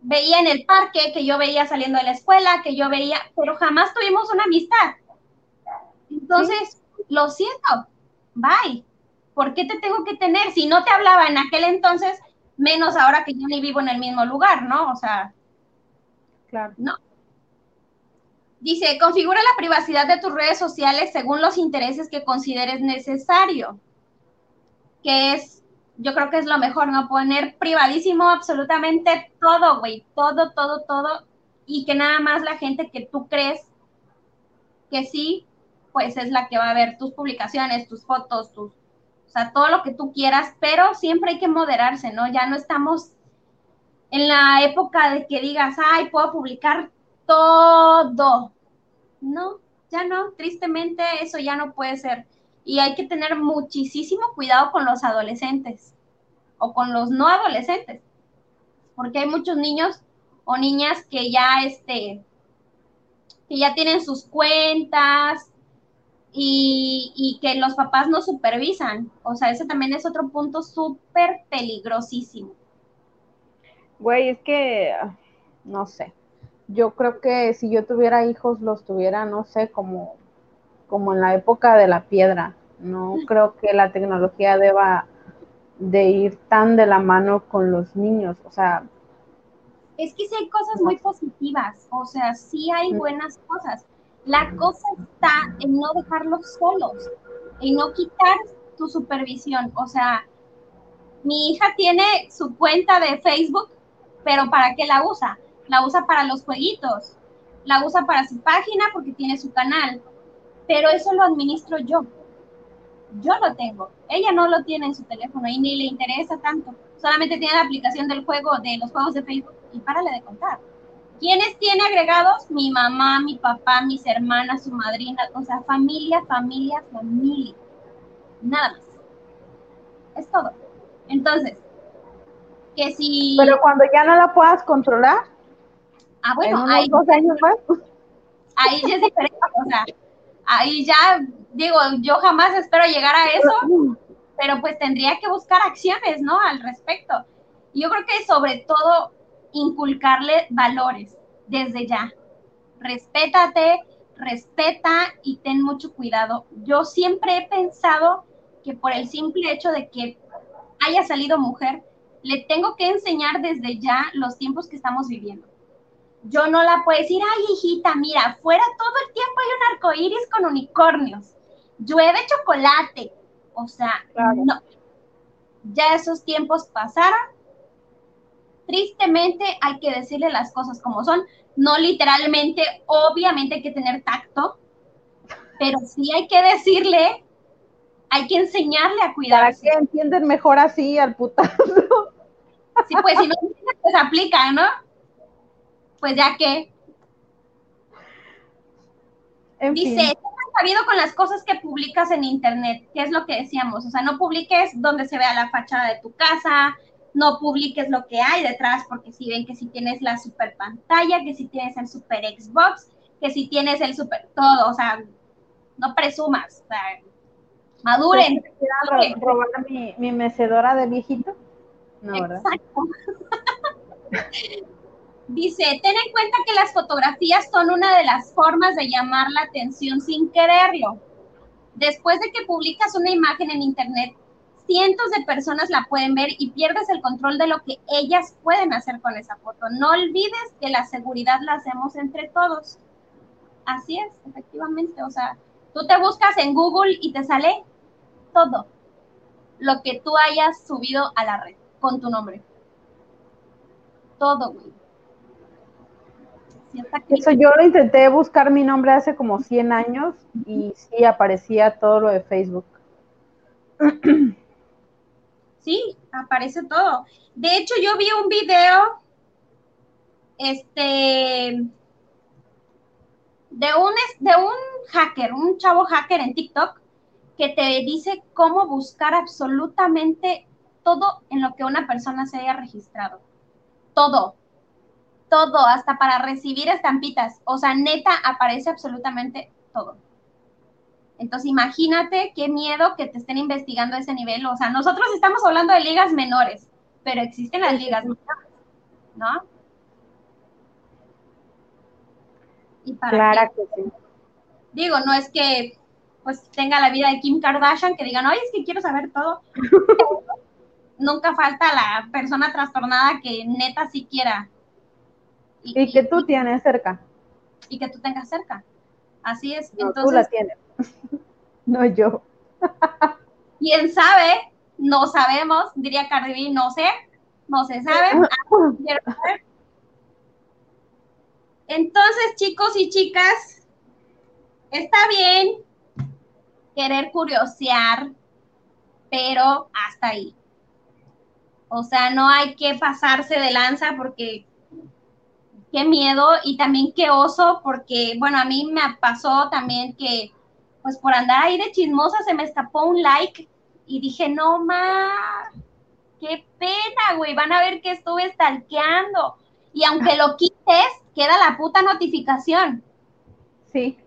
veía en el parque, que yo veía saliendo de la escuela, que yo veía, pero jamás tuvimos una amistad. Entonces, lo siento, bye. ¿Por qué te tengo que tener? Si no te hablaba en aquel entonces, menos ahora que yo ni vivo en el mismo lugar, ¿no? O sea, claro. Dice, configura la privacidad de tus redes sociales según los intereses que consideres necesario. Que es, yo creo que es lo mejor, ¿no? Poner privadísimo absolutamente todo, güey. Todo, todo, todo. Y que nada más la gente que tú crees que sí, pues es la que va a ver tus publicaciones, tus fotos, tus, o sea, todo lo que tú quieras, pero siempre hay que moderarse, ¿no? Ya no estamos en la época de que digas, ay, puedo publicar todo. No, ya no, tristemente eso ya no puede ser. Y hay que tener muchísimo cuidado con los adolescentes o con los no adolescentes, porque hay muchos niños o niñas que ya, este, que ya tienen sus cuentas, y, y, que los papás no supervisan. O sea, ese también es otro punto súper peligrosísimo. Güey, es que, no sé, yo creo que si yo tuviera hijos, los tuviera, no sé, como, como en la época de la piedra. No creo que la tecnología deba de ir tan de la mano con los niños. O sea... Es que sí hay cosas muy positivas, o sea, sí hay buenas cosas la cosa está en no dejarlos solos, en no quitar tu supervisión. O sea, mi hija tiene su cuenta de Facebook, pero ¿para qué la usa? La usa para los jueguitos, la usa para su página porque tiene su canal, pero eso lo administro yo. Yo lo tengo. Ella no lo tiene en su teléfono y ni le interesa tanto. Solamente tiene la aplicación del juego, de los juegos de Facebook y párale de contar. ¿Quiénes tiene agregados? Mi mamá, mi papá, mis hermanas, su madrina, o sea, familia, familia, familia. Nada más. Es todo. Entonces, que si... Pero cuando ya no la puedas controlar. Ah, bueno, ahí, dos años más. ahí ya es diferente. O sea, ahí ya, digo, yo jamás espero llegar a eso, pero pues tendría que buscar acciones, ¿no? Al respecto. Yo creo que sobre todo inculcarle valores desde ya. Respétate, respeta y ten mucho cuidado. Yo siempre he pensado que por el simple hecho de que haya salido mujer, le tengo que enseñar desde ya los tiempos que estamos viviendo. Yo no la puedo decir, ay, hijita, mira, fuera todo el tiempo hay un arco iris con unicornios, llueve chocolate. O sea, no. Ya esos tiempos pasaron tristemente hay que decirle las cosas como son, no literalmente, obviamente hay que tener tacto, pero sí hay que decirle, hay que enseñarle a cuidarse. Para que entienden mejor así al putazo. Sí, pues si no pues aplica, ¿no? Pues ya que. Dice, ¿qué has sabido con las cosas que publicas en internet? ¿Qué es lo que decíamos? O sea, no publiques donde se vea la fachada de tu casa, no publiques lo que hay detrás, porque si ven que si tienes la super pantalla, que si tienes el super Xbox, que si tienes el super todo, o sea, no presumas, o sea, maduren. robar mi, mi, mecedora de viejito? No, Exacto. Dice, ten en cuenta que las fotografías son una de las formas de llamar la atención sin quererlo. Después de que publicas una imagen en internet, cientos de personas la pueden ver y pierdes el control de lo que ellas pueden hacer con esa foto. No olvides que la seguridad la hacemos entre todos. Así es, efectivamente. O sea, tú te buscas en Google y te sale todo lo que tú hayas subido a la red con tu nombre. Todo, güey. Eso yo lo intenté buscar mi nombre hace como 100 años y sí aparecía todo lo de Facebook. Sí, aparece todo. De hecho, yo vi un video, este, de un, de un hacker, un chavo hacker en TikTok, que te dice cómo buscar absolutamente todo en lo que una persona se haya registrado. Todo. Todo, hasta para recibir estampitas. O sea, neta, aparece absolutamente todo. Entonces, imagínate qué miedo que te estén investigando a ese nivel. O sea, nosotros estamos hablando de ligas menores, pero existen las ligas menores, ¿no? Y para que sí. Digo, no es que pues tenga la vida de Kim Kardashian que digan, oye, es que quiero saber todo. Nunca falta la persona trastornada que neta sí quiera. Y, que tú tienes cerca. y que tú tengas cerca. Así es. No, tú la Entonces, tienes. no yo. quién sabe, no sabemos, diría Cardi B, no sé, no se sabe. Ah, saber. Entonces, chicos y chicas, está bien querer curiosear, pero hasta ahí. O sea, no hay que pasarse de lanza porque qué miedo y también qué oso, porque, bueno, a mí me pasó también que, pues por andar ahí de chismosa se me escapó un like y dije, no más, qué pena, güey, van a ver que estuve stalkeando. Y aunque lo quites, queda la puta notificación. Sí,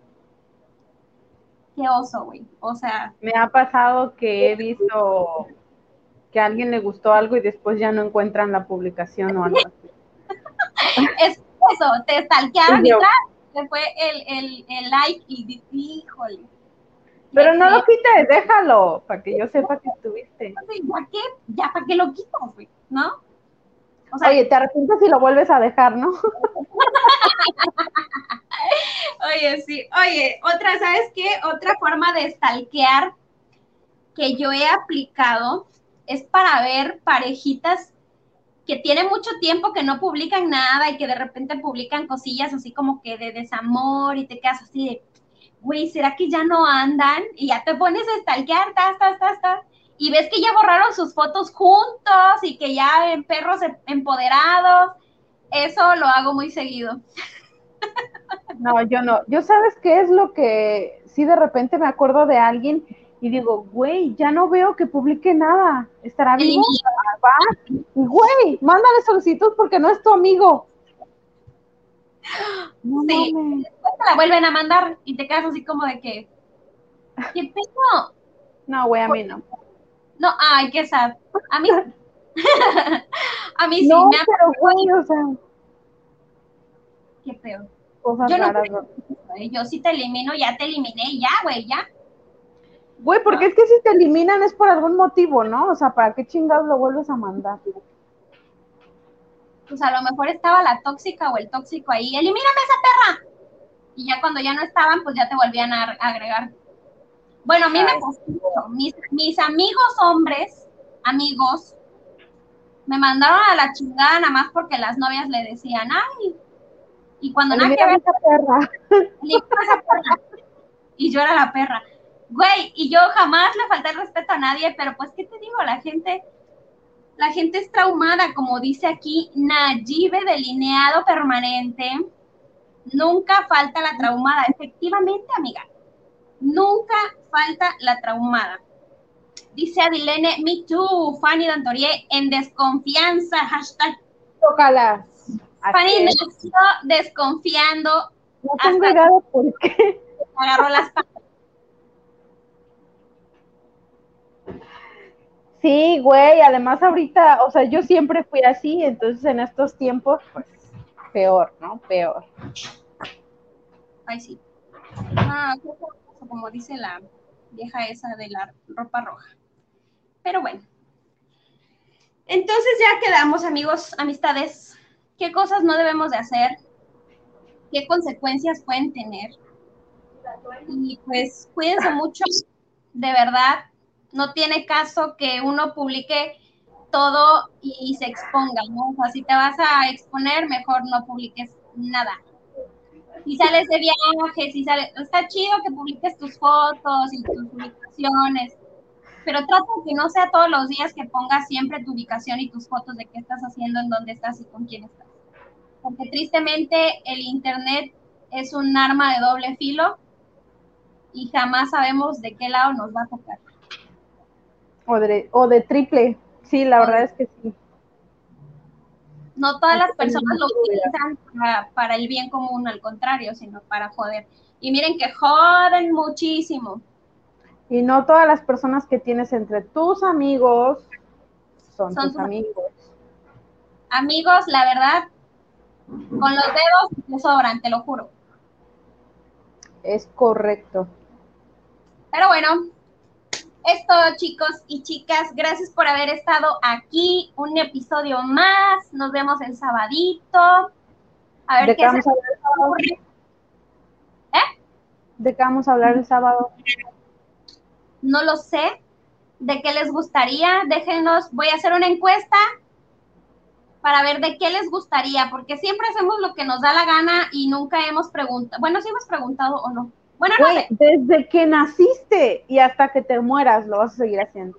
Qué oso, güey. O sea, me ha pasado que he visto que a alguien le gustó algo y después ya no encuentran la publicación o algo así. es eso, te stalkearon y te fue el, el, el like y híjole. Pero no lo Qué quites, déjalo, para que yo sepa que estuviste. ¿Ya qué? ¿Ya para qué lo quitas, güey? ¿No? O sea, Oye, te arrepientes si lo vuelves a dejar, ¿no? Oye, sí. Oye, otra, ¿sabes qué? Otra forma de stalkear que yo he aplicado es para ver parejitas que tienen mucho tiempo que no publican nada y que de repente publican cosillas así como que de desamor y te quedas así de, güey, ¿será que ya no andan? Y ya te pones a stalkear, tas, tas, tas, tas, y ves que ya borraron sus fotos juntos y que ya ven perros em- empoderados. Eso lo hago muy seguido. No, yo no. Yo sabes qué es lo que sí de repente me acuerdo de alguien y digo, güey, ya no veo que publique nada. ¿Estará vivo? Y, Güey, mándale solicitud porque no es tu amigo. No Sí. mames. después te la vuelven a mandar y te quedas así como de que, ¿qué pedo? No, güey, a mí no. No, ay, qué sad. A mí, a mí sí No, me pero güey, o sea, qué pedo. cosas Yo no raras. güey. Yo sí te elimino, ya te eliminé ya, güey, ya. Güey, porque es que si te eliminan es por algún motivo, ¿no? O sea, ¿para qué chingados lo vuelves a mandar? Pues a lo mejor estaba la tóxica o el tóxico ahí, elimíname esa perra. Y ya cuando ya no estaban, pues ya te volvían a agregar. Bueno, a mí me pasó. Mis, mis amigos hombres, amigos, me mandaron a la chingada nada más porque las novias le decían, ay, y cuando nada que ver, esa perra. esa perra. Y yo era la perra. Güey, y yo jamás le falté el respeto a nadie, pero pues, ¿qué te digo? La gente, la gente es traumada, como dice aquí, Nayibe delineado permanente. Nunca falta la traumada. Efectivamente, amiga. Nunca falta la traumada. Dice Adilene, me too, Fanny Dantorie, en desconfianza, hashtag Tócalas. Fanny nació desconfiando, No tengo hasta- idea de por qué. agarró las patas. Sí, güey, además ahorita, o sea, yo siempre fui así, entonces en estos tiempos, pues, peor, ¿no? Peor. Ay, sí. Ah, como dice la vieja esa de la ropa roja. Pero bueno. Entonces ya quedamos, amigos, amistades. ¿Qué cosas no debemos de hacer? ¿Qué consecuencias pueden tener? Y pues cuídense mucho, de verdad. No tiene caso que uno publique todo y, se exponga, ¿no? O sea, si te vas a exponer, mejor no publiques nada si sales de viaje, si sales, está chido que publiques tus fotos y tus ubicaciones, pero trata que no sea todos los días que pongas siempre tu ubicación y tus fotos de qué estás haciendo, en dónde estás y con quién estás. Porque tristemente el internet es un arma de doble filo y jamás sabemos de qué lado nos va a tocar. O de, o de triple. Sí, la verdad es que sí. No todas las personas lo utilizan para, para el bien común, al contrario, sino para joder. Y miren que joden muchísimo. Y no todas las personas que tienes entre tus amigos son, Son tus tus- amigos. Amigos, la verdad, con los dedos me sobran, te lo juro. Es correcto. Pero bueno, es todo, chicos y chicas. Gracias por haber estado aquí. Un episodio más. Nos vemos el sabadito. A ¿De ver qué qué vamos a hablar? ocurre. ¿De qué vamos a hablar el sábado? No lo sé. ¿De qué les gustaría? Déjenos, voy a hacer una encuesta para ver de qué les gustaría, porque siempre hacemos lo que nos da la gana y nunca hemos preguntado. Bueno, sí hemos preguntado o no. Bueno, no Güey, sé. desde que naciste y hasta que te mueras lo vas a seguir haciendo.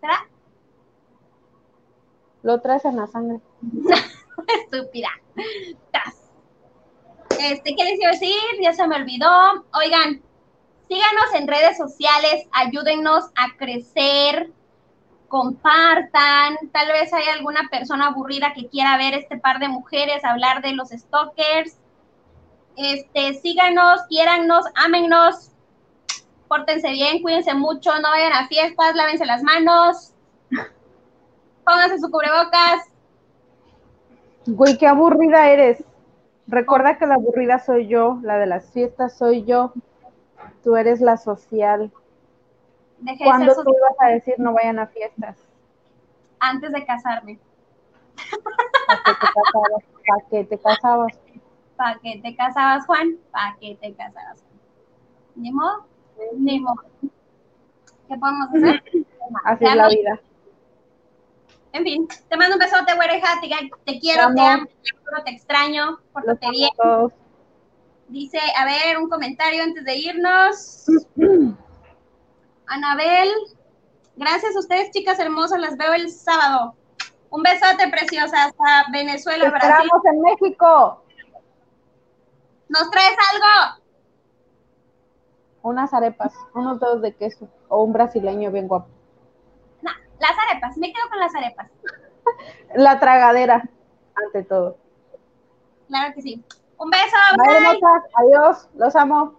¿Será? Lo traes en la sangre. Estúpida. Tas. Este, ¿qué les iba a decir? Ya se me olvidó. Oigan, síganos en redes sociales, ayúdennos a crecer, compartan. Tal vez hay alguna persona aburrida que quiera ver este par de mujeres hablar de los stalkers. Este, síganos, quiérannos, ámennos, pórtense bien, cuídense mucho, no vayan a fiestas, lávense las manos, pónganse su cubrebocas. Güey, qué aburrida eres. Recuerda que la aburrida soy yo, la de las fiestas soy yo. Tú eres la social. Dejé de ¿Cuándo tú ibas a decir no vayan a fiestas? antes de casarme. ¿Para qué te casabas? ¿Para qué te casabas? ¿Para qué te casabas, Juan? ¿Para qué te casabas, Juan? Ni modo, ni modo. ¿Qué podemos hacer? Así es la vida. En fin, te mando un besote, güereja, te, te quiero, Te te amo. te extraño, pórtate bien. Dice, a ver, un comentario antes de irnos. Anabel, gracias a ustedes, chicas hermosas, las veo el sábado. Un besote, preciosa, hasta Te Venezuela, Brasil. esperamos en México. ¿Nos traes algo? Unas arepas, unos dedos de queso o un brasileño bien guapo. No, las arepas, me quedo con las arepas. La tragadera, ante todo. Claro que sí. Un beso, Bye, bye. hermosas. Adiós, los amo.